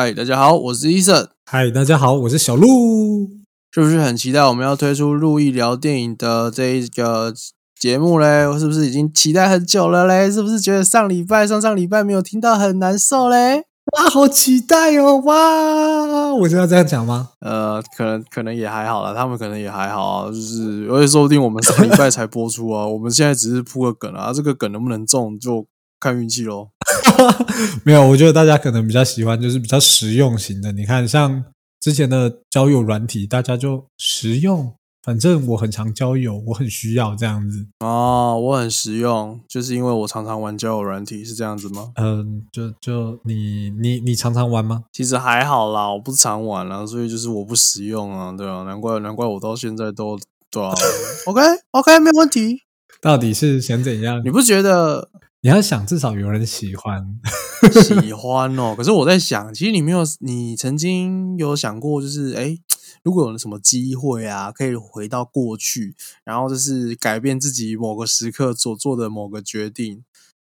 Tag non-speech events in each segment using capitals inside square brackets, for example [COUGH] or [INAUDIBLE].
嗨，大家好，我是医生。嗨，大家好，我是小鹿。是不是很期待我们要推出路易聊电影的这一个节目嘞？我是不是已经期待很久了嘞？是不是觉得上礼拜、上上礼拜没有听到很难受嘞？哇，好期待哦！哇，我就要这样讲吗？呃，可能可能也还好啦，他们可能也还好啊。就是而且说不定我们上礼拜才播出啊，[LAUGHS] 我们现在只是铺个梗啊，这个梗能不能中就看运气喽。[LAUGHS] 没有，我觉得大家可能比较喜欢就是比较实用型的。你看，像之前的交友软体，大家就实用，反正我很常交友，我很需要这样子。哦，我很实用，就是因为我常常玩交友软体，是这样子吗？嗯，就就你你你常常玩吗？其实还好啦，我不常玩啦，所以就是我不实用啊，对啊，难怪难怪我到现在都对啊。[LAUGHS] OK OK，没有问题。到底是想怎样？你不觉得你要想至少有人喜欢。喜欢哦？[LAUGHS] 可是我在想，其实你没有，你曾经有想过，就是哎，如果有什么机会啊，可以回到过去，然后就是改变自己某个时刻所做的某个决定，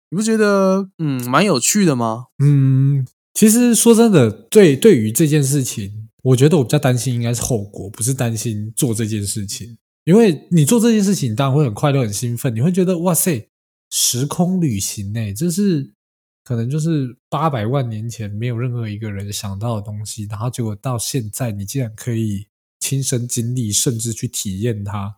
你不觉得嗯蛮有趣的吗？嗯，其实说真的，对对于这件事情，我觉得我比较担心应该是后果，不是担心做这件事情。因为你做这件事情，当然会很快乐、很兴奋，你会觉得哇塞，时空旅行呢，这是可能就是八百万年前没有任何一个人想到的东西，然后结果到现在，你竟然可以亲身经历，甚至去体验它，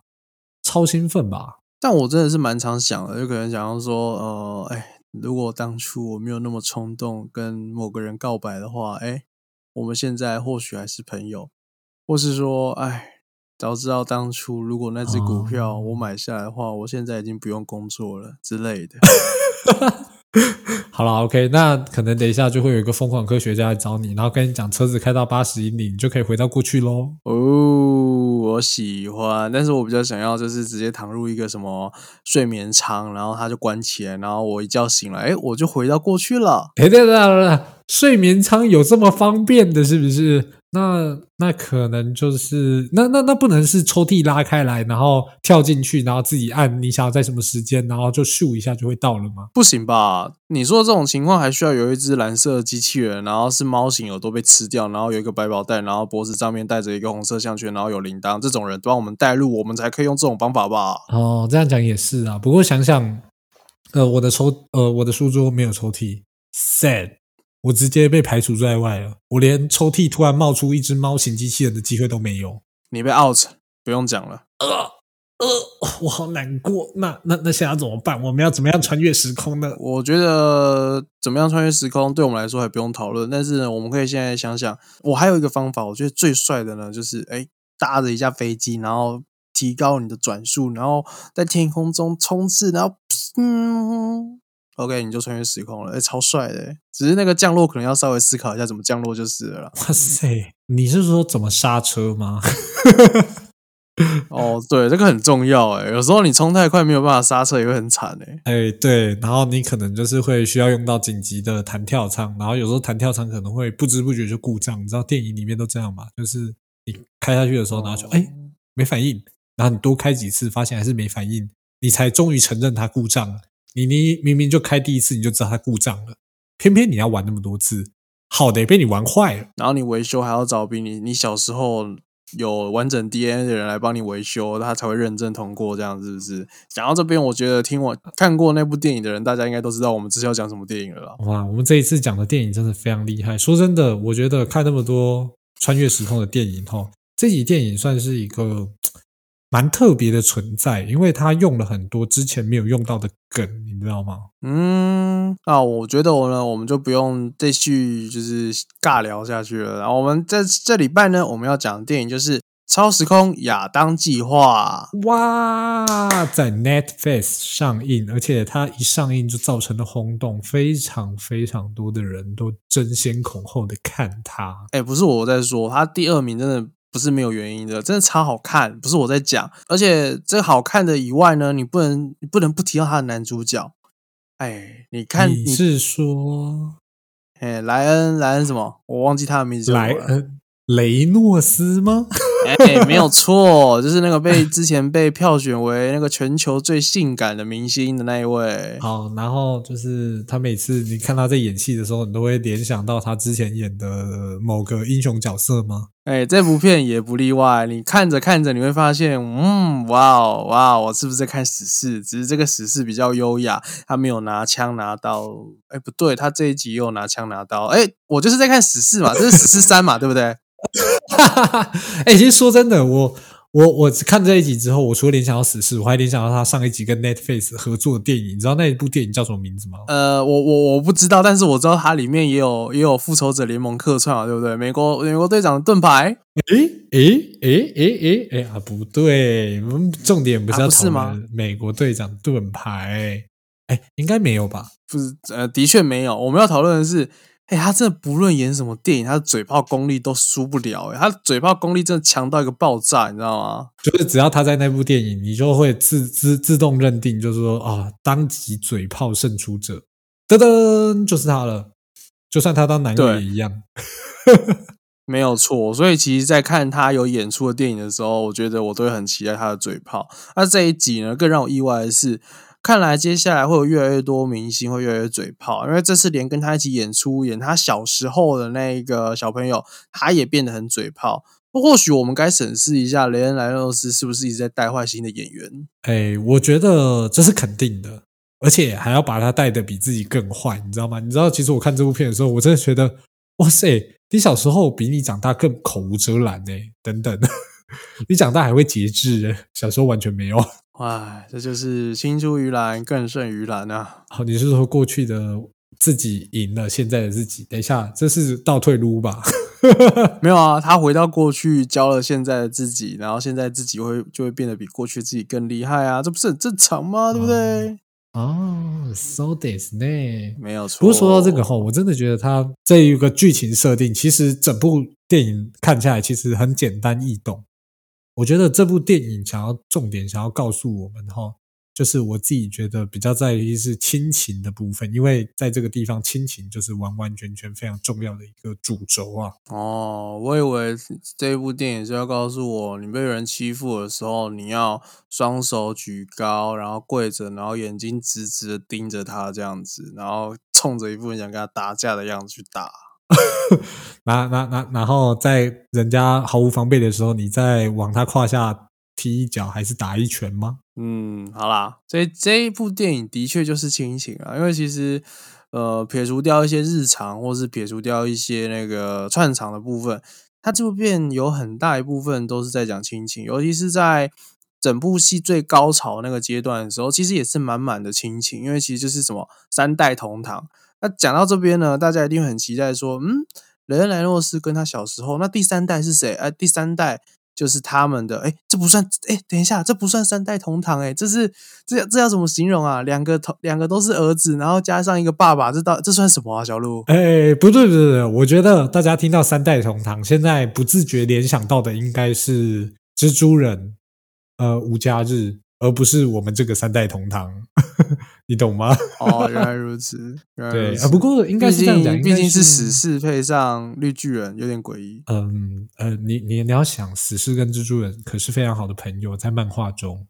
超兴奋吧？但我真的是蛮常想的，有可能想要说，呃，哎，如果当初我没有那么冲动跟某个人告白的话，哎，我们现在或许还是朋友，或是说，哎。早知道当初如果那只股票我买下来的话，我现在已经不用工作了之类的。[LAUGHS] 好了，OK，那可能等一下就会有一个疯狂科学家来找你，然后跟你讲车子开到八十英里，你就可以回到过去喽。哦，我喜欢，但是我比较想要就是直接躺入一个什么睡眠舱，然后它就关起来，然后我一觉醒来，哎，我就回到过去了。对对对对，睡眠舱有这么方便的，是不是？那那可能就是那那那不能是抽屉拉开来，然后跳进去，然后自己按你想要在什么时间，然后就咻一下就会到了吗？不行吧？你说这种情况还需要有一只蓝色的机器人，然后是猫型耳朵被吃掉，然后有一个百宝袋，然后脖子上面戴着一个红色项圈，然后有铃铛，这种人帮我们带路，我们才可以用这种方法吧？哦，这样讲也是啊。不过想想，呃，我的抽呃我的书桌没有抽屉，sad。我直接被排除在外了，我连抽屉突然冒出一只猫型机器人的机会都没有。你被 out，不用讲了。呃呃，我好难过。那那那现在怎么办？我们要怎么样穿越时空呢？我觉得怎么样穿越时空对我们来说还不用讨论，但是我们可以现在想想，我还有一个方法，我觉得最帅的呢，就是哎搭着一架飞机，然后提高你的转速，然后在天空中冲刺，然后嗯。OK，你就穿越时空了，哎，超帅的！只是那个降落可能要稍微思考一下怎么降落就是了。哇塞，你是说怎么刹车吗？[LAUGHS] 哦，对，这个很重要哎。有时候你冲太快没有办法刹车也会很惨哎。哎，对，然后你可能就是会需要用到紧急的弹跳舱，然后有时候弹跳舱可能会不知不觉就故障。你知道电影里面都这样嘛？就是你开下去的时候，然后就哎没反应，然后你多开几次发现还是没反应，你才终于承认它故障了。你你明明就开第一次你就知道它故障了，偏偏你要玩那么多次，好的被你玩坏了，然后你维修还要找比你你小时候有完整 DNA 的人来帮你维修，他才会认证通过，这样是不是？讲到这边，我觉得听我看过那部电影的人，大家应该都知道我们这次要讲什么电影了。哇，我们这一次讲的电影真的非常厉害。说真的，我觉得看那么多穿越时空的电影后，这集电影算是一个。蛮特别的存在，因为他用了很多之前没有用到的梗，你知道吗？嗯，那我觉得我呢，我们就不用继续就是尬聊下去了。然后我们在这礼拜呢，我们要讲的电影就是《超时空亚当计划》。哇，在 Netflix 上映，而且它一上映就造成了轰动，非常非常多的人都争先恐后的看它。哎，不是我在说，它第二名真的。不是没有原因的，真的超好看。不是我在讲，而且这好看的以外呢，你不能你不能不提到他的男主角。哎，你看你是说，哎，莱恩莱恩什么？我忘记他的名字。莱恩雷诺斯吗？哎，没有错，就是那个被之前被票选为那个全球最性感的明星的那一位。好，然后就是他每次你看他在演戏的时候，你都会联想到他之前演的某个英雄角色吗？哎，这部片也不例外。你看着看着，你会发现，嗯，哇哦，哇哦，我是不是在看史事？只是这个史事比较优雅，他没有拿枪拿刀。哎，不对，他这一集又拿枪拿刀。哎，我就是在看史事嘛，这是史事三嘛，对不对？[LAUGHS] 哎，其实说真的，我。我我看这一集之后，我除了联想到死侍，我还联想到他上一集跟 Netflix 合作的电影。你知道那一部电影叫什么名字吗？呃，我我我不知道，但是我知道它里面也有也有复仇者联盟客串啊，对不对？美国美国队长的盾牌。诶诶诶诶诶诶啊，不对，我们重点不是要是吗？美国队长盾牌，哎，应该没有吧？不是，呃，的确没有。我们要讨论的是。哎，他真的不论演什么电影，他的嘴炮功力都输不了。哎，他嘴炮功力真的强到一个爆炸，你知道吗？就是只要他在那部电影，你就会自自自动认定，就是说啊，当即嘴炮胜出者，噔噔，就是他了。就算他当男一也一样，[LAUGHS] 没有错。所以其实，在看他有演出的电影的时候，我觉得我都会很期待他的嘴炮。那这一集呢，更让我意外的是。看来接下来会有越来越多明星会越来越嘴炮，因为这次连跟他一起演出演他小时候的那个小朋友，他也变得很嘴炮。或许我们该审视一下雷恩莱诺斯是不是一直在带坏新的演员？哎，我觉得这是肯定的，而且还要把他带的比自己更坏，你知道吗？你知道，其实我看这部片的时候，我真的觉得，哇塞，你小时候比你长大更口无遮拦呢，等等，[LAUGHS] 你长大还会节制，小时候完全没有。哎，这就是青出于蓝更胜于蓝啊！好，你是说过去的自己赢了现在的自己？等一下，这是倒退撸吧？[LAUGHS] 没有啊，他回到过去教了现在的自己，然后现在自己会就会变得比过去自己更厉害啊！这不是很正常吗？对不对？哦，so this 呢？没有错。不过说到这个哈，我真的觉得他这一个剧情设定，其实整部电影看下来其实很简单易懂。我觉得这部电影想要重点想要告诉我们哈，就是我自己觉得比较在意是亲情的部分，因为在这个地方亲情就是完完全全非常重要的一个主轴啊。哦，我以为这部电影是要告诉我，你被人欺负的时候，你要双手举高，然后跪着，然后眼睛直直的盯着他这样子，然后冲着一副想跟他打架的样子去打。[LAUGHS] 那那那，然后在人家毫无防备的时候，你再往他胯下踢一脚，还是打一拳吗？嗯，好啦，所以这一部电影的确就是亲情啊，因为其实呃，撇除掉一些日常，或是撇除掉一些那个串场的部分，它这部片有很大一部分都是在讲亲情，尤其是在整部戏最高潮那个阶段的时候，其实也是满满的亲情，因为其实就是什么三代同堂。那讲到这边呢，大家一定很期待说，嗯，雷恩莱诺斯跟他小时候，那第三代是谁？哎，第三代就是他们的，哎，这不算，哎，等一下，这不算三代同堂，哎，这是这这要怎么形容啊？两个同两个都是儿子，然后加上一个爸爸，这到这算什么啊？小鹿？哎，不对不对不对，我觉得大家听到三代同堂，现在不自觉联想到的应该是蜘蛛人，呃，无家日。而不是我们这个三代同堂，[LAUGHS] 你懂吗？哦，原来如此。[LAUGHS] 对啊，不过应该是这样讲，毕竟是死侍配上绿巨人，有点诡异。嗯呃，你你你要想，死侍跟蜘蛛人可是非常好的朋友，在漫画中，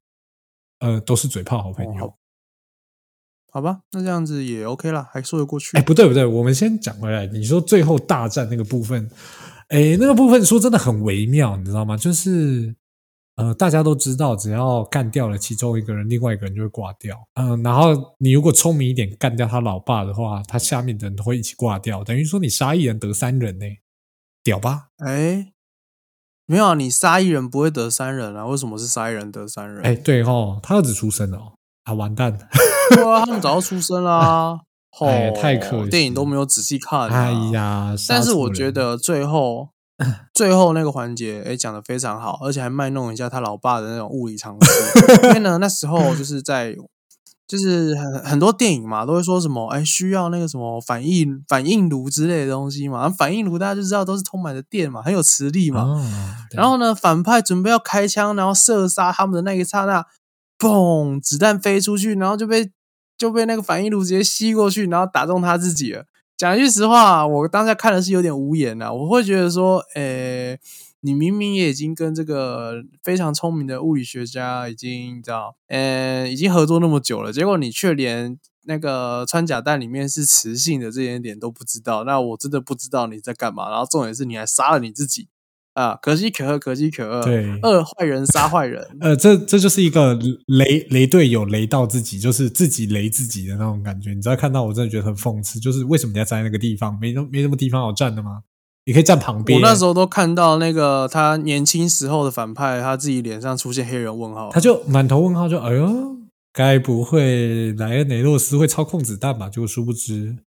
呃，都是嘴炮好朋友。好吧，那这样子也 OK 了，还说得过去。哎，不对不对，我们先讲回来。你说最后大战那个部分，哎，那个部分说真的很微妙，你知道吗？就是。呃，大家都知道，只要干掉了其中一个人，另外一个人就会挂掉。嗯，然后你如果聪明一点，干掉他老爸的话，他下面的人都会一起挂掉，等于说你杀一人得三人呢，屌吧？哎，没有，你杀一人不会得三人啊？为什么是杀一人得三人？哎，对哦，他儿子出生了，啊，完蛋！哇，他们早就出生啦，[LAUGHS] 哎，太可惜，电影都没有仔细看。哎呀，但是我觉得最后。[CLEARS THROAT] 最后那个环节，哎，讲的非常好，而且还卖弄一下他老爸的那种物理常识。因为呢，那时候就是在，就是很很多电影嘛，都会说什么，哎，需要那个什么反应反应炉之类的东西嘛。[LAUGHS] 反应炉大家就知道都是充满了电嘛，[LAUGHS] 很有磁力嘛。然后呢，反派准备要开枪，然后射杀他们的那一刹那，嘣，子弹飞出去，然后就被就被那个反应炉直接吸过去，然后打中他自己了。讲句实话，我当下看的是有点无言呐。我会觉得说，诶，你明明也已经跟这个非常聪明的物理学家已经你知道，嗯，已经合作那么久了，结果你却连那个穿甲弹里面是磁性的这一点都不知道，那我真的不知道你在干嘛。然后重点是你还杀了你自己。啊，可喜可贺，可喜可贺。对，二坏人杀坏人。[LAUGHS] 呃，这这就是一个雷雷队友雷到自己，就是自己雷自己的那种感觉。你知道看到我真的觉得很讽刺，就是为什么你要站在那个地方？没那没什么地方好站的吗？你可以站旁边。我那时候都看到那个他年轻时候的反派，他自己脸上出现黑人问号，他就满头问号，就哎呦，该不会莱恩雷诺斯会操控子弹吧？就殊不知，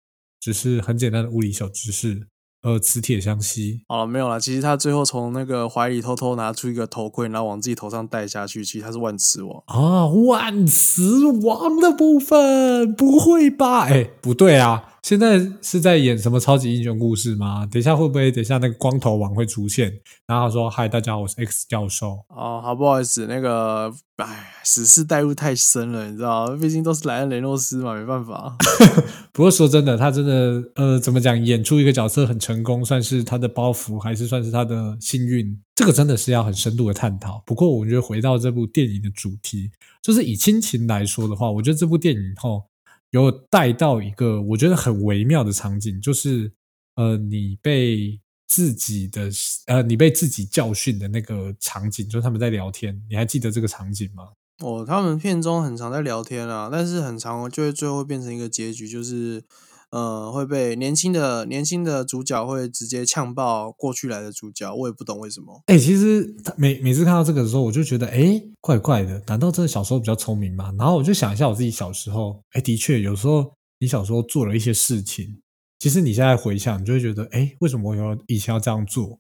只是很简单的物理小知识。呃，磁铁相吸。好了，没有了。其实他最后从那个怀里偷偷拿出一个头盔，然后往自己头上戴下去。其实他是万磁王啊，万磁王的部分，不会吧？哎，不对啊。现在是在演什么超级英雄故事吗？等一下会不会等一下那个光头王会出现？然后他说：“嗨，大家好，我是 X 教授。”哦，好不好意思，那个，哎，史事代入太深了，你知道毕竟都是莱恩雷诺斯嘛，没办法。[LAUGHS] 不过说真的，他真的，呃，怎么讲，演出一个角色很成功，算是他的包袱，还是算是他的幸运？这个真的是要很深度的探讨。不过，我觉得回到这部电影的主题，就是以亲情来说的话，我觉得这部电影后。有带到一个我觉得很微妙的场景，就是呃，你被自己的呃，你被自己教训的那个场景，就是他们在聊天，你还记得这个场景吗？哦，他们片中很常在聊天啊，但是很常就会最后变成一个结局，就是。呃，会被年轻的年轻的主角会直接呛爆过去来的主角，我也不懂为什么。哎，其实每每次看到这个的时候，我就觉得，哎，怪怪的。难道真的小时候比较聪明吗？然后我就想一下我自己小时候，哎，的确有时候你小时候做了一些事情，其实你现在回想，你就会觉得，哎，为什么我要以前要这样做？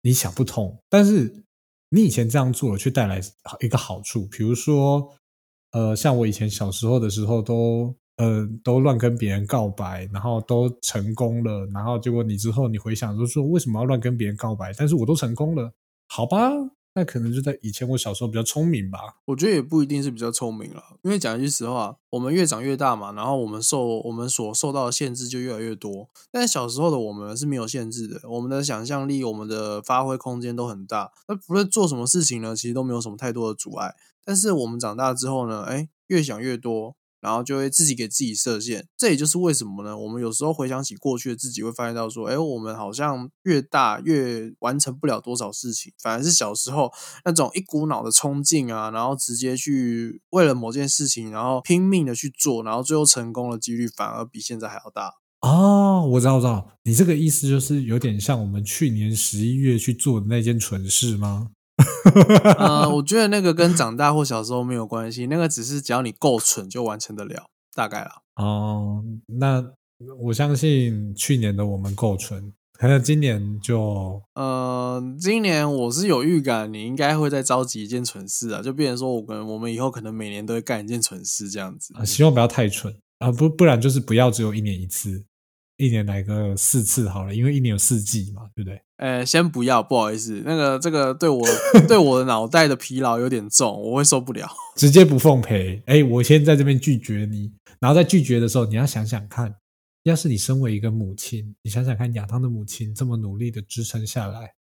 你想不通。但是你以前这样做了，却带来一个好处，比如说，呃，像我以前小时候的时候都。呃，都乱跟别人告白，然后都成功了，然后结果你之后你回想，就说为什么要乱跟别人告白？但是我都成功了，好吧，那可能就在以前我小时候比较聪明吧。我觉得也不一定是比较聪明了，因为讲一句实话，我们越长越大嘛，然后我们受我们所受到的限制就越来越多。但小时候的我们是没有限制的，我们的想象力、我们的发挥空间都很大，那不论做什么事情呢，其实都没有什么太多的阻碍。但是我们长大之后呢，哎，越想越多。然后就会自己给自己设限，这也就是为什么呢？我们有时候回想起过去的自己，会发现到说，哎，我们好像越大越完成不了多少事情，反而是小时候那种一股脑的冲劲啊，然后直接去为了某件事情，然后拼命的去做，然后最后成功的几率反而比现在还要大。哦，我知道，我知道，你这个意思就是有点像我们去年十一月去做的那件蠢事吗？[LAUGHS] 呃，我觉得那个跟长大或小时候没有关系，那个只是只要你够蠢就完成得了，大概了。哦，那我相信去年的我们够蠢，可能今年就……呃，今年我是有预感，你应该会再召集一件蠢事啊，就变成说我们我们以后可能每年都会干一件蠢事这样子。希望不要太蠢啊，不不然就是不要只有一年一次。一年来个四次好了，因为一年有四季嘛，对不对？呃，先不要，不好意思，那个这个对我 [LAUGHS] 对我的脑袋的疲劳有点重，我会受不了，直接不奉陪。哎，我先在这边拒绝你，然后在拒绝的时候，你要想想看，要是你身为一个母亲，你想想看，亚当的母亲这么努力的支撑下来，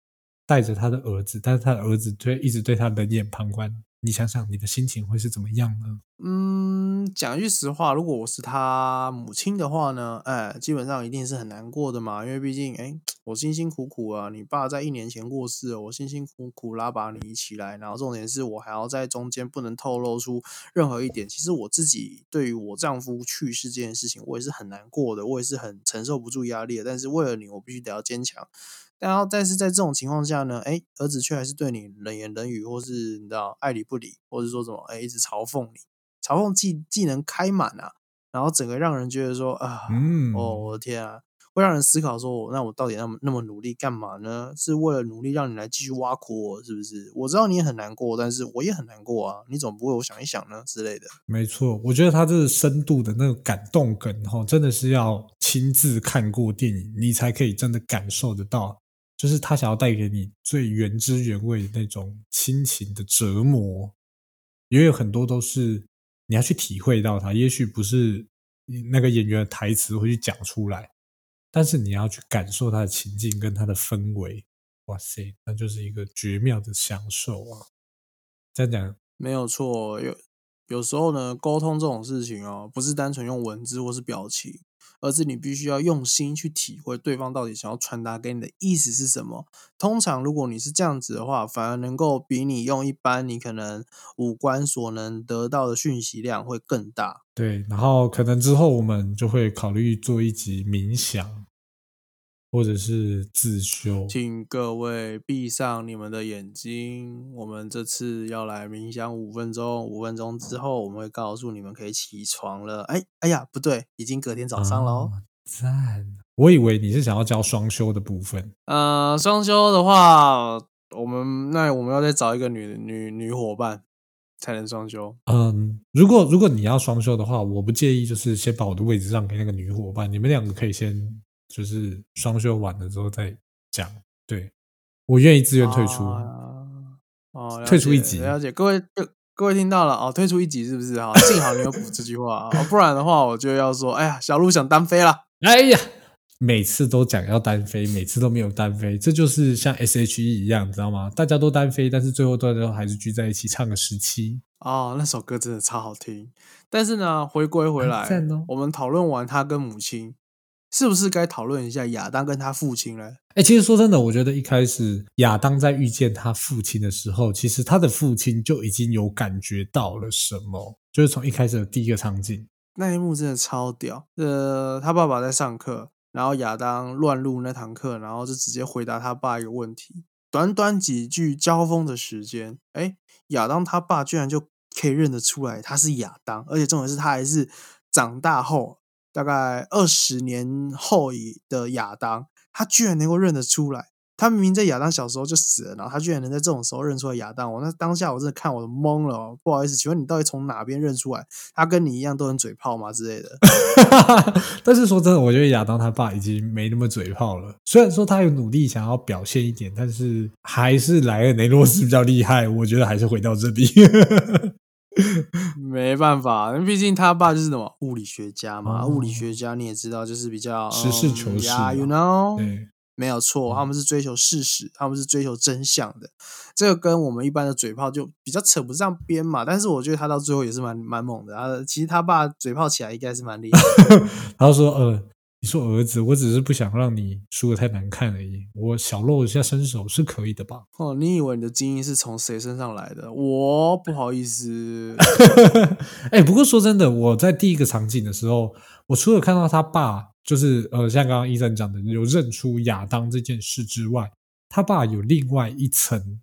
带着他的儿子，但是他的儿子对一直对他冷眼旁观。你想想，你的心情会是怎么样呢？嗯，讲句实话，如果我是他母亲的话呢，哎，基本上一定是很难过的嘛，因为毕竟，哎，我辛辛苦苦啊，你爸在一年前过世了，我辛辛苦苦拉把你一起来，然后重点是我还要在中间不能透露出任何一点。其实我自己对于我丈夫去世这件事情，我也是很难过的，我也是很承受不住压力的。但是为了你，我必须得要坚强。然后，但是在这种情况下呢，哎，儿子却还是对你冷言冷语，或是你知道爱理不理，或是说什么，哎，一直嘲讽你，嘲讽技技能开满啊，然后整个让人觉得说啊，嗯哦，我的天啊，会让人思考说，那我到底那么那么努力干嘛呢？是为了努力让你来继续挖苦我，是不是？我知道你也很难过，但是我也很难过啊，你总不会我想一想呢之类的。没错，我觉得他这个深度的那个感动梗，哈，真的是要亲自看过电影，你才可以真的感受得到。就是他想要带给你最原汁原味的那种亲情的折磨，也有很多都是你要去体会到它。也许不是那个演员的台词会去讲出来，但是你要去感受他的情境跟他的氛围，哇塞，那就是一个绝妙的享受啊！这样讲没有错，有有时候呢，沟通这种事情哦，不是单纯用文字或是表情，而是你必须要用心去体会对方到底想要传达给你的意思是什么。通常，如果你是这样子的话，反而能够比你用一般你可能五官所能得到的讯息量会更大。对，然后可能之后我们就会考虑做一集冥想。或者是自修，请各位闭上你们的眼睛。我们这次要来冥想五分钟，五分钟之后我们会告诉你们可以起床了。哎，哎呀，不对，已经隔天早上喽。赞！我以为你是想要教双休的部分。呃，双休的话，我们那我们要再找一个女女女伙伴才能双休。嗯，如果如果你要双休的话，我不介意，就是先把我的位置让给那个女伙伴，你们两个可以先。就是双休完了之后再讲，对我愿意自愿退出，哦，退出一集，了解各位各各位听到了哦，退出一集是不是？啊，幸好你有补这句话，不然的话我就要说，哎呀，小鹿想单飞了，哎呀，每次都讲要单飞，每次都没有单飞，这就是像 S H E 一样，知道吗？大家都单飞，但是最后大家还是聚在一起唱个十七哦，那首歌真的超好听。但是呢，回归回来，我们讨论完他跟母亲。是不是该讨论一下亚当跟他父亲呢？哎，其实说真的，我觉得一开始亚当在遇见他父亲的时候，其实他的父亲就已经有感觉到了什么，就是从一开始的第一个场景那一幕真的超屌。呃，他爸爸在上课，然后亚当乱入那堂课，然后就直接回答他爸一个问题。短短几句交锋的时间，哎，亚当他爸居然就可以认得出来他是亚当，而且重点是他还是长大后。大概二十年后的亚当，他居然能够认得出来。他明明在亚当小时候就死了，然后他居然能在这种时候认出来亚当。我那当下我真的看我都懵了。不好意思，请问你到底从哪边认出来？他跟你一样都很嘴炮吗之类的？[LAUGHS] 但是说真的，我觉得亚当他爸已经没那么嘴炮了。虽然说他有努力想要表现一点，但是还是莱恩雷诺斯比较厉害。我觉得还是回到这里。[LAUGHS] 没办法，毕竟他爸就是什么物理学家嘛，物理学家你也知道，就是比较实事求是，you know，没有错，他们是追求事实，他们是追求真相的，这个跟我们一般的嘴炮就比较扯不上边嘛。但是我觉得他到最后也是蛮蛮猛的，他其实他爸嘴炮起来应该是蛮厉害。[LAUGHS] 他说：“呃。”你说儿子，我只是不想让你输的太难看而已。我小露一下身手是可以的吧？哦，你以为你的基因是从谁身上来的？我不好意思。[LAUGHS] 哎，不过说真的，我在第一个场景的时候，我除了看到他爸，就是呃，像刚刚医生讲的，有认出亚当这件事之外，他爸有另外一层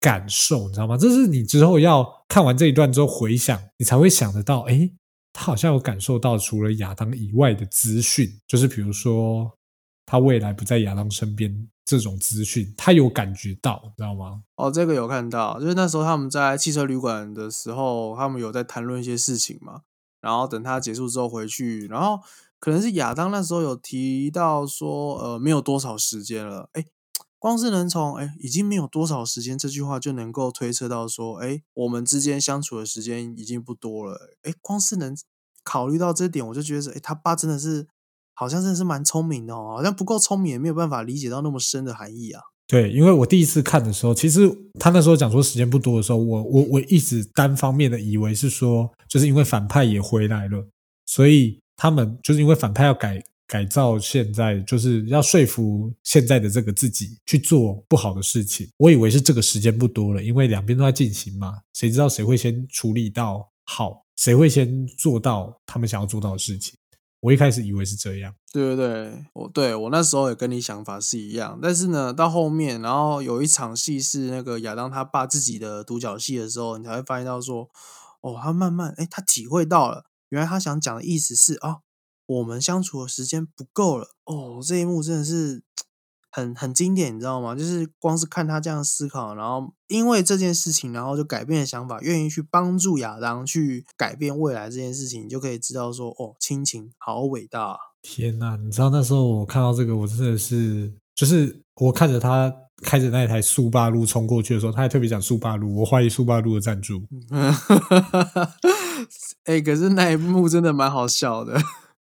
感受，你知道吗？这是你之后要看完这一段之后回想，你才会想得到，哎。他好像有感受到，除了亚当以外的资讯，就是比如说他未来不在亚当身边这种资讯，他有感觉到，知道吗？哦，这个有看到，就是那时候他们在汽车旅馆的时候，他们有在谈论一些事情嘛。然后等他结束之后回去，然后可能是亚当那时候有提到说，呃，没有多少时间了，哎。光是能从“哎，已经没有多少时间”这句话就能够推测到说，哎，我们之间相处的时间已经不多了。哎，光是能考虑到这点，我就觉得，哎，他爸真的是好像真的是蛮聪明的哦，好像不够聪明也没有办法理解到那么深的含义啊。对，因为我第一次看的时候，其实他那时候讲说时间不多的时候，我我我一直单方面的以为是说，就是因为反派也回来了，所以他们就是因为反派要改。改造现在就是要说服现在的这个自己去做不好的事情。我以为是这个时间不多了，因为两边都在进行嘛。谁知道谁会先处理到好，谁会先做到他们想要做到的事情？我一开始以为是这样。对对对，我对我那时候也跟你想法是一样。但是呢，到后面，然后有一场戏是那个亚当他爸自己的独角戏的时候，你才会发现到说，哦，他慢慢哎，他体会到了，原来他想讲的意思是啊。我们相处的时间不够了哦，这一幕真的是很很经典，你知道吗？就是光是看他这样思考，然后因为这件事情，然后就改变了想法，愿意去帮助亚当去改变未来这件事情，你就可以知道说，哦，亲情好伟大！天哪，你知道那时候我看到这个，我真的是，就是我看着他开着那一台速八路冲过去的时候，他还特别讲速八路，我怀疑速八路的赞助。[LAUGHS] 哎，可是那一幕真的蛮好笑的。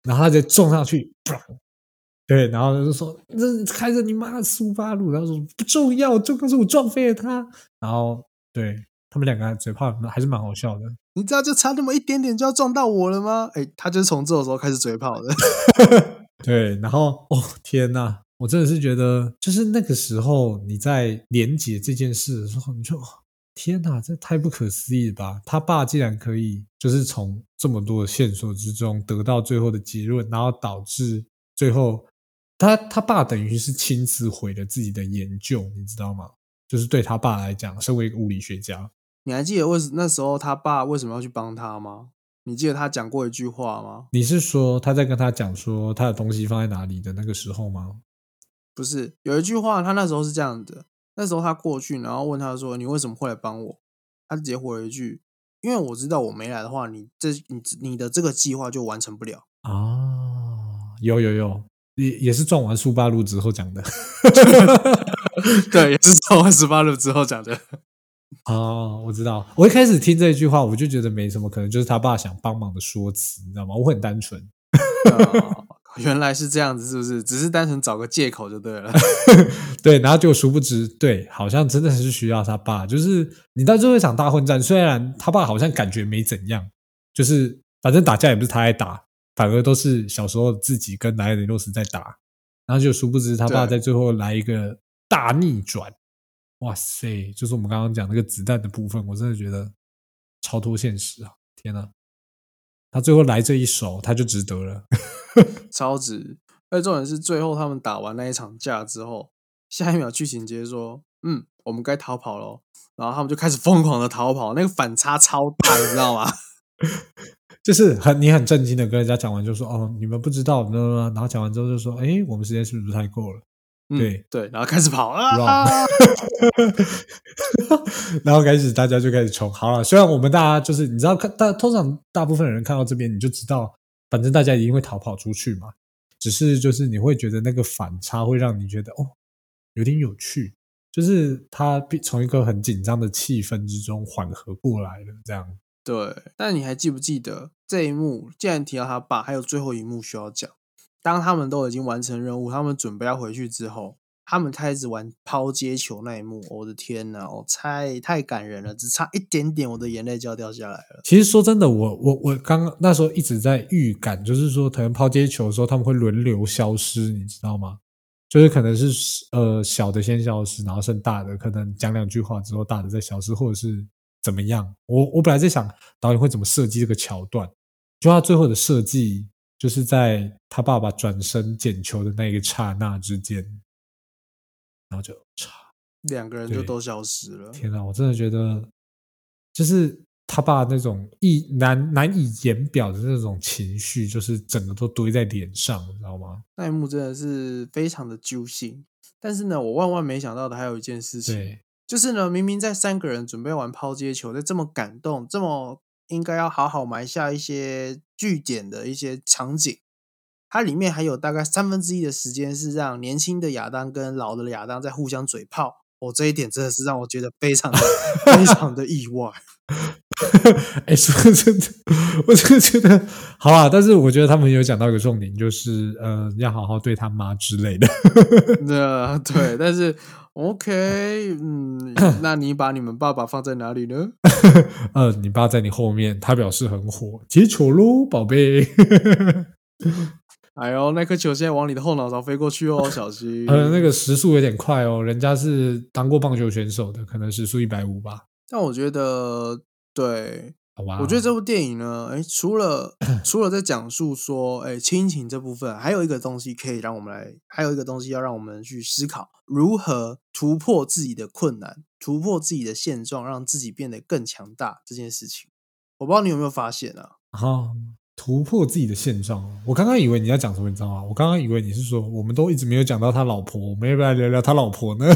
然后他就撞上去，对，然后就说这开着你妈的苏巴路，然后说不重要，重要是我撞飞了他。然后对他们两个嘴炮还是蛮好笑的。你知道就差那么一点点就要撞到我了吗？哎，他就是从这种时候开始嘴炮的。[LAUGHS] 对，然后哦天呐，我真的是觉得，就是那个时候你在连接这件事的时候，你就天呐，这太不可思议了吧！他爸竟然可以就是从这么多的线索之中得到最后的结论，然后导致最后他他爸等于是亲自毁了自己的研究，你知道吗？就是对他爸来讲，身为一个物理学家。你还记得为什那时候他爸为什么要去帮他吗？你记得他讲过一句话吗？你是说他在跟他讲说他的东西放在哪里的那个时候吗？不是，有一句话，他那时候是这样的。那时候他过去，然后问他说：“你为什么会来帮我？”他直接回了一句：“因为我知道我没来的话，你这你你的这个计划就完成不了。”啊，有有有，也也是撞完苏八路之后讲的。[LAUGHS] 对，也是撞完十八路之后讲的。哦，我知道。我一开始听这句话，我就觉得没什么，可能就是他爸想帮忙的说辞，你知道吗？我很单纯。[LAUGHS] 原来是这样子，是不是？只是单纯找个借口就对了。[LAUGHS] 对，然后就殊不知，对，好像真的是需要他爸。就是你到最后一场大混战，虽然他爸好像感觉没怎样，就是反正打架也不是他在打，反而都是小时候自己跟莱尔雷诺斯在打。然后就殊不知他爸在最后来一个大逆转。哇塞！就是我们刚刚讲那个子弹的部分，我真的觉得超脱现实啊！天哪，他最后来这一手，他就值得了，[LAUGHS] 超值！而重点是最后他们打完那一场架之后，下一秒剧情直接说：“嗯，我们该逃跑了。”然后他们就开始疯狂的逃跑，那个反差超大，你知道吗？[LAUGHS] 就是很你很震惊的跟人家讲完，就说：“哦，你们不知道呢。”然后讲完之后就说：“哎，我们时间是不是太够了？”对对，然后开始跑啊，[LAUGHS] 然后开始大家就开始冲。好了，虽然我们大家就是你知道，看大通常大部分人看到这边，你就知道，反正大家一定会逃跑出去嘛。只是就是你会觉得那个反差会让你觉得哦，有点有趣，就是他从一个很紧张的气氛之中缓和过来了，这样。对，但你还记不记得这一幕？既然提到他爸，还有最后一幕需要讲。当他们都已经完成任务，他们准备要回去之后，他们开始玩抛接球那一幕，我的天呐，我太太感人了，只差一点点，我的眼泪就要掉下来了。其实说真的，我我我刚刚那时候一直在预感，就是说可能抛接球的时候他们会轮流消失，你知道吗？就是可能是呃小的先消失，然后剩大的，可能讲两句话之后大的再消失，或者是怎么样？我我本来在想导演会怎么设计这个桥段，就他最后的设计。就是在他爸爸转身捡球的那一个刹那之间，然后就差，两个人就都消失了。天哪，我真的觉得，就是他爸那种意难难以言表的那种情绪，就是整个都堆在脸上，你知道吗？那一幕真的是非常的揪心。但是呢，我万万没想到的还有一件事情，就是呢，明明在三个人准备玩抛接球，在这么感动，这么。应该要好好埋下一些据点的一些场景，它里面还有大概三分之一的时间是让年轻的亚当跟老的亚当在互相嘴炮。哦，这一点真的是让我觉得非常的 [LAUGHS] 非常的意外。[LAUGHS] 哎，说真的，我真的觉得好啊。但是我觉得他们有讲到一个重点，就是呃，要好好对他妈之类的。[LAUGHS] 那对，但是。OK，嗯，那你把你们爸爸放在哪里呢？[LAUGHS] 呃，你爸在你后面，他表示很火，接球喽，宝贝。哎呦，那颗球现在往你的后脑勺飞过去哦，小心。呃，那个时速有点快哦，人家是当过棒球选手的，可能时速一百五吧。但我觉得，对。我觉得这部电影呢，哎，除了 [CLEARS THROAT] 除了在讲述说，哎，亲情这部分，还有一个东西可以让我们来，还有一个东西要让我们去思考，如何突破自己的困难，突破自己的现状，让自己变得更强大这件事情。我不知道你有没有发现啊？啊，突破自己的现状。我刚刚以为你要讲什么，你知道吗？我刚刚以为你是说，我们都一直没有讲到他老婆，我们要不要聊聊他老婆呢？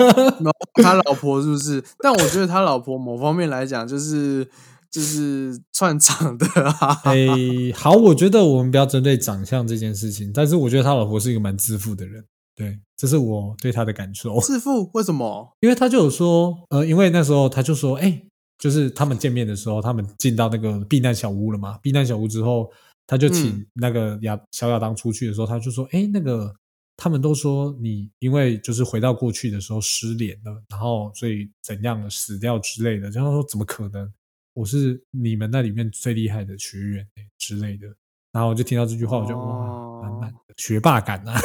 [LAUGHS] 他老婆是不是？但我觉得他老婆某方面来讲，就是。就是串场的啊！哎，好，我觉得我们不要针对长相这件事情，但是我觉得他老婆是一个蛮自负的人，对，这是我对他的感受。自负？为什么？因为他就有说，呃，因为那时候他就说，哎，就是他们见面的时候，他们进到那个避难小屋了嘛。避难小屋之后，他就请嗯那个亚小亚当出去的时候，他就说：“哎，那个他们都说你因为就是回到过去的时候失联了，然后所以怎样的死掉之类的。”然后说：“怎么可能？我是你们那里面最厉害的学员、欸、之类的。”然后我就听到这句话，我就、哇，满满哦的学霸感啊！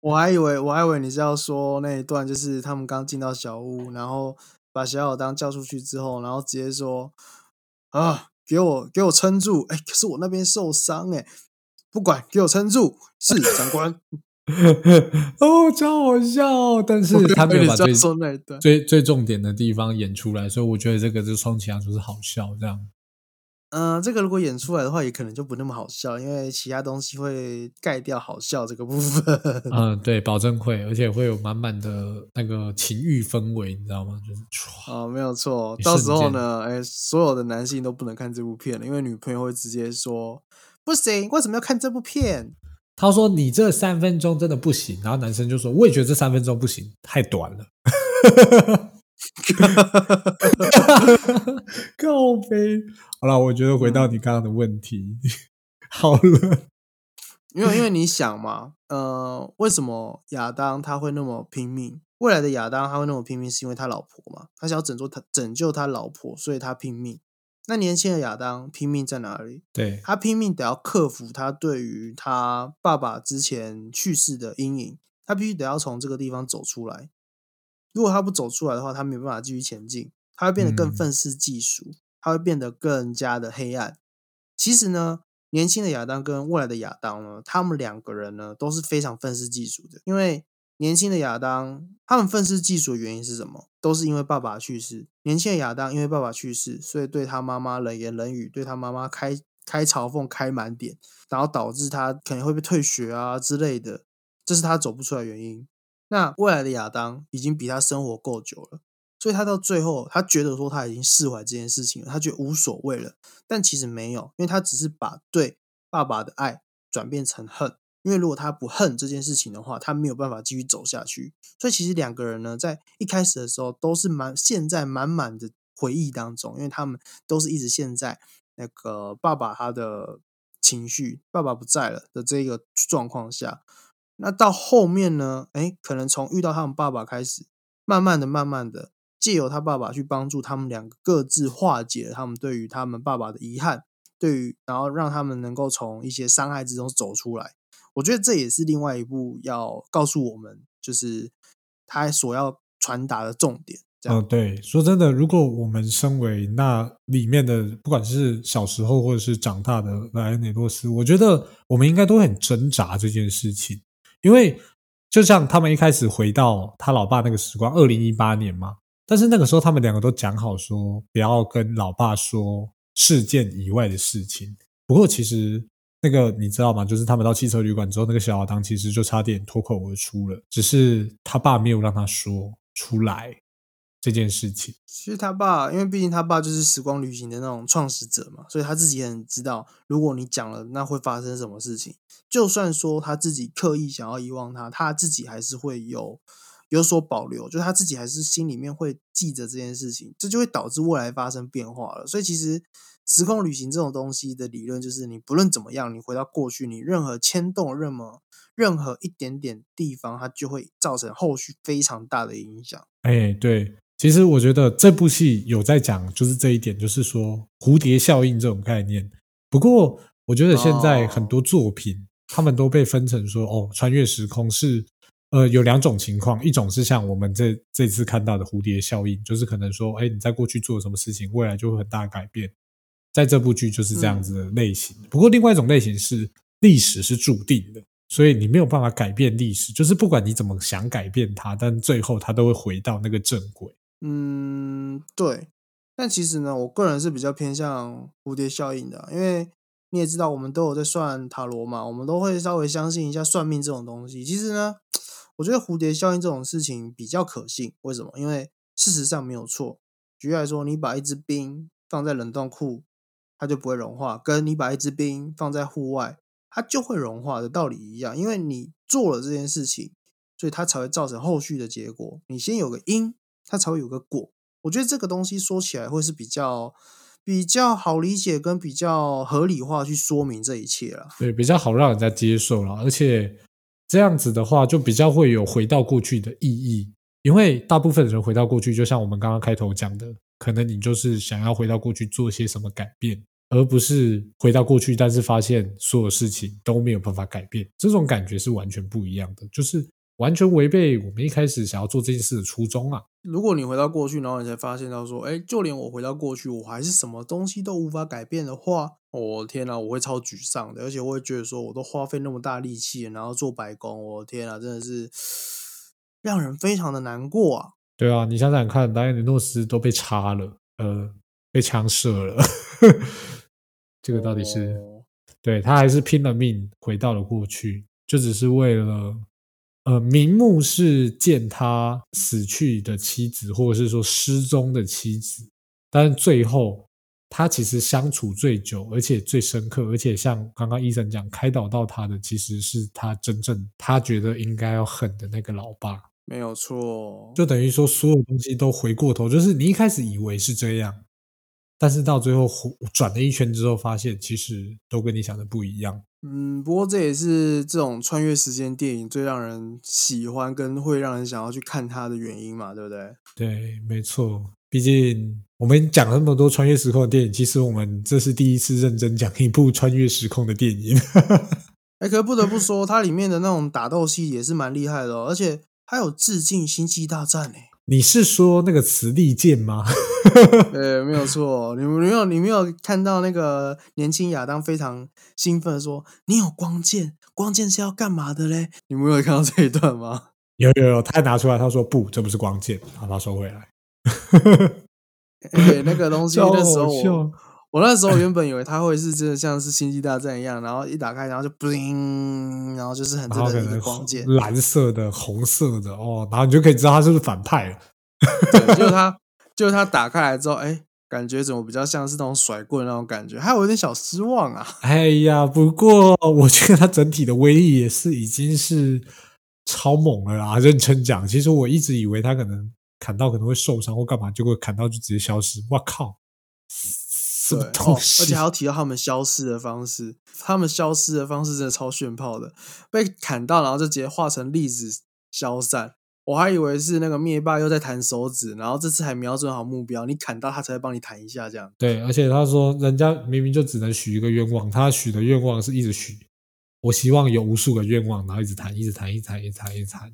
我还以为我还以为你是要说那一段，就是他们刚进到小屋，然后把小小当叫出去之后，然后直接说啊，给我给我撑住！哎，可是我那边受伤哎，不管，给我撑住！是长官，[LAUGHS] 哦，超好笑哦！但是他没有把最。最最重点的地方演出来，所以我觉得这个就充其量就是好笑这样。嗯、这个如果演出来的话，也可能就不那么好笑，因为其他东西会盖掉好笑这个部分。嗯，对，保证会，而且会有满满的那个情欲氛围，你知道吗？就是唰哦，没有错。到时候呢，哎，所有的男性都不能看这部片了，因为女朋友会直接说不行，为什么要看这部片？他说你这三分钟真的不行，然后男生就说我也觉得这三分钟不行，太短了。[LAUGHS] [LAUGHS] 告飞，好了，我觉得回到你刚刚的问题，好了，因为因为你想嘛，呃，为什么亚当他会那么拼命？未来的亚当他会那么拼命，是因为他老婆嘛？他想要拯救他拯救他老婆，所以他拼命。那年轻的亚当拼命在哪里？对，他拼命得要克服他对于他爸爸之前去世的阴影，他必须得要从这个地方走出来。如果他不走出来的话，他没有办法继续前进，他会变得更嗯愤世嫉俗，他会变得更加的黑暗。其实呢，年轻的亚当跟未来的亚当呢，他们两个人呢都是非常愤世嫉俗的。因为年轻的亚当，他们愤世嫉俗的原因是什么？都是因为爸爸去世。年轻的亚当因为爸爸去世，所以对他妈妈冷言冷语，对他妈妈开开嘲讽开满点，然后导致他可能会被退学啊之类的，这是他走不出来的原因。那未来的亚当已经比他生活够久了，所以他到最后，他觉得说他已经释怀这件事情了，他觉得无所谓了。但其实没有，因为他只是把对爸爸的爱转变成恨。因为如果他不恨这件事情的话，他没有办法继续走下去。所以其实两个人呢，在一开始的时候都是满陷在满满的回忆当中，因为他们都是一直陷在那个爸爸他的情绪，爸爸不在了的这个状况下。那到后面呢？哎，可能从遇到他们爸爸开始，慢慢的、慢慢的，借由他爸爸去帮助他们两个各自化解了他们对于他们爸爸的遗憾，对于然后让他们能够从一些伤害之中走出来。我觉得这也是另外一部要告诉我们，就是他所要传达的重点。这样，嗯，对，说真的，如果我们身为那里面的，不管是小时候或者是长大的莱恩·雷诺斯，我觉得我们应该都很挣扎这件事情，因为就像他们一开始回到他老爸那个时光，二零一八年嘛，但是那个时候他们两个都讲好说不要跟老爸说事件以外的事情。不过其实那个你知道吗？就是他们到汽车旅馆之后，那个小阿当其实就差点脱口而出了，只是他爸没有让他说出来。这件事情，其实他爸，因为毕竟他爸就是时光旅行的那种创始者嘛，所以他自己很知道，如果你讲了，那会发生什么事情。就算说他自己刻意想要遗忘他，他自己还是会有有所保留，就他自己还是心里面会记着这件事情，这就会导致未来发生变化了。所以其实时空旅行这种东西的理论，就是你不论怎么样，你回到过去，你任何牵动任何任何一点点地方，它就会造成后续非常大的影响。哎，对。其实我觉得这部戏有在讲，就是这一点，就是说蝴蝶效应这种概念。不过，我觉得现在很多作品，他们都被分成说，哦，穿越时空是呃有两种情况，一种是像我们这这次看到的蝴蝶效应，就是可能说，哎，你在过去做什么事情，未来就会很大改变。在这部剧就是这样子的类型。不过，另外一种类型是历史是注定的。所以你没有办法改变历史，就是不管你怎么想改变它，但最后它都会回到那个正轨。嗯，对。但其实呢，我个人是比较偏向蝴蝶效应的，因为你也知道，我们都有在算塔罗嘛，我们都会稍微相信一下算命这种东西。其实呢，我觉得蝴蝶效应这种事情比较可信。为什么？因为事实上没有错。举例来说，你把一支冰放在冷冻库，它就不会融化；跟你把一支冰放在户外，它就会融化的道理一样。因为你做了这件事情，所以它才会造成后续的结果。你先有个因。它才会有个果，我觉得这个东西说起来会是比较比较好理解跟比较合理化去说明这一切了。对，比较好让人家接受了，而且这样子的话，就比较会有回到过去的意义。因为大部分人回到过去，就像我们刚刚开头讲的，可能你就是想要回到过去做些什么改变，而不是回到过去，但是发现所有事情都没有办法改变，这种感觉是完全不一样的，就是完全违背我们一开始想要做这件事的初衷啊。如果你回到过去，然后你才发现到说，哎，就连我回到过去，我还是什么东西都无法改变的话，我天哪，我会超沮丧的，而且我会觉得说，我都花费那么大力气，然后做白工，我天哪，真的是让人非常的难过啊。对啊，你想想看，达尼诺斯都被插了，呃，被枪射了，[LAUGHS] 这个到底是？哦对他还是拼了命回到了过去，就只是为了，呃，名目是见他死去的妻子，或者是说失踪的妻子，但是最后他其实相处最久，而且最深刻，而且像刚刚医生讲，开导到他的其实是他真正他觉得应该要狠的那个老爸，没有错，就等于说所有东西都回过头，就是你一开始以为是这样。但是到最后转了一圈之后，发现其实都跟你想的不一样。嗯，不过这也是这种穿越时间电影最让人喜欢跟会让人想要去看它的原因嘛，对不对？对，没错。毕竟我们讲了那么多穿越时空的电影，其实我们这是第一次认真讲一部穿越时空的电影。哎，可是不得不说，它里面的那种打斗戏也是蛮厉害的哦，而且还有致敬《星际大战》哎。你是说那个磁力剑吗？[LAUGHS] 对，没有错。你没有，你没有看到那个年轻亚当非常兴奋的说：“你有光剑，光剑是要干嘛的嘞？”你没有看到这一段吗？[LAUGHS] 有有有，他拿出来，他说：“不，这不是光剑。”把它收回来。[LAUGHS] 哎，那个东西那时候我，我那时候原本以为它会是真的像是星际大战一样，然后一打开，然后就 bling，然后就是很真的一个光剑，蓝色的、红色的哦，然后你就可以知道它是不是反派了。对，就是 [LAUGHS] 它，就是它打开来之后，哎，感觉怎么比较像是那种甩棍那种感觉，还有一点小失望啊。哎呀，不过我觉得它整体的威力也是已经是超猛了啦。认真讲，其实我一直以为它可能砍到可能会受伤或干嘛，结果砍到就直接消失。我靠，什么对，而且还要提到他们消失的方式，他们消失的方式真的超炫炮的，被砍到然后就直接化成粒子消散。我还以为是那个灭霸又在弹手指，然后这次还瞄准好目标，你砍到他才会帮你弹一下这样。对，而且他说人家明明就只能许一个愿望，他许的愿望是一直许。我希望有无数个愿望，然后一直弹，一直弹，一直弹，一直弹，一直弹，然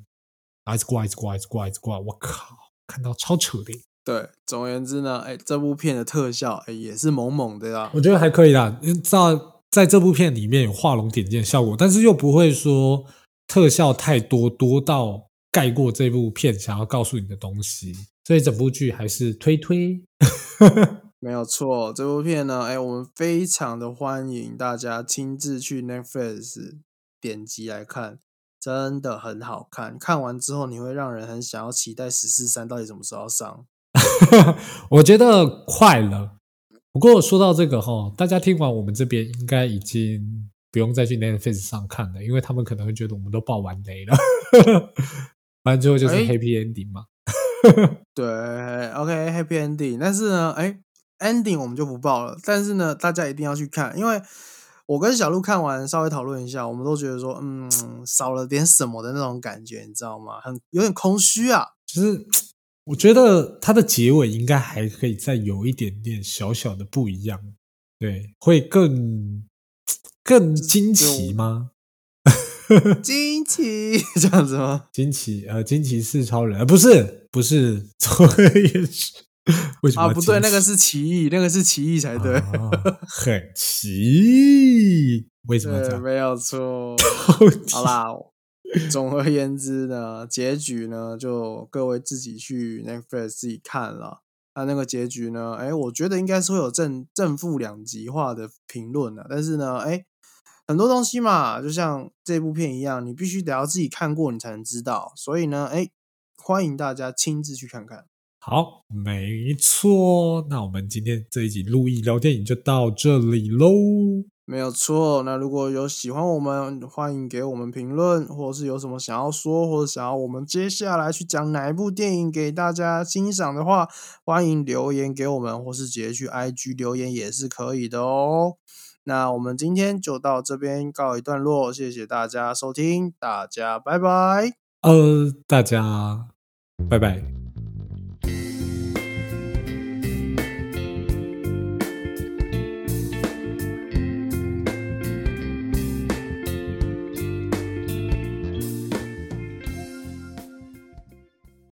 后一直挂，一直挂，一直挂，一直挂。我靠，看到超扯的。对，总而言之呢，哎，这部片的特效哎也是猛猛的啊。我觉得还可以啦，因为在在这部片里面有画龙点睛的效果，但是又不会说特效太多，多到盖过这部片想要告诉你的东西。所以整部剧还是推推。[LAUGHS] 没有错，这部片呢，哎，我们非常的欢迎大家亲自去 Netflix 点击来看，真的很好看。看完之后，你会让人很想要期待《十四三》到底什么时候上。[LAUGHS] 我觉得快了。不过说到这个哈，大家听完我们这边应该已经不用再去 Netflix 上看了，因为他们可能会觉得我们都爆完雷了。[LAUGHS] 反正最后就是哎 Happy Ending 嘛。对，OK，Happy、Ending。但是呢，哎，Ending 我们就不报了。但是呢，大家一定要去看，因为我跟小鹿看完稍微讨论一下，我们都觉得说，嗯，少了点什么的那种感觉，你知道吗？很有点空虚啊。就是我觉得它的结尾应该还可以再有一点点小小的不一样，对，会更更惊奇吗？[LAUGHS] 惊奇这样子吗？惊奇呃，惊奇是超人，呃，不是不是，[LAUGHS] 左也是为什么啊，不对，那个是奇异，那个是奇异才对。啊很奇异，[LAUGHS] 为什么要这，样？没有错。好啦，总而言之呢，结局呢，就各位自己去 Netflix 自己看了。那那个结局呢，哎，我觉得应该是会有正正负两极化的评论的。但是呢，哎，很多东西嘛，就像这部片一样，你必须得要自己看过，你才能知道。所以呢，哎，欢迎大家亲自去看看。好，没错。那我们今天这一集录音聊电影就到这里喽。没有错。那如果有喜欢我们，欢迎给我们评论，或者是有什么想要说，或者想要我们接下来去讲哪一部电影给大家欣赏的话，欢迎留言给我们，或是直接去 IG 留言也是可以的哦。那我们今天就到这边告一段落，谢谢大家收听，大家拜拜。呃，大家拜拜。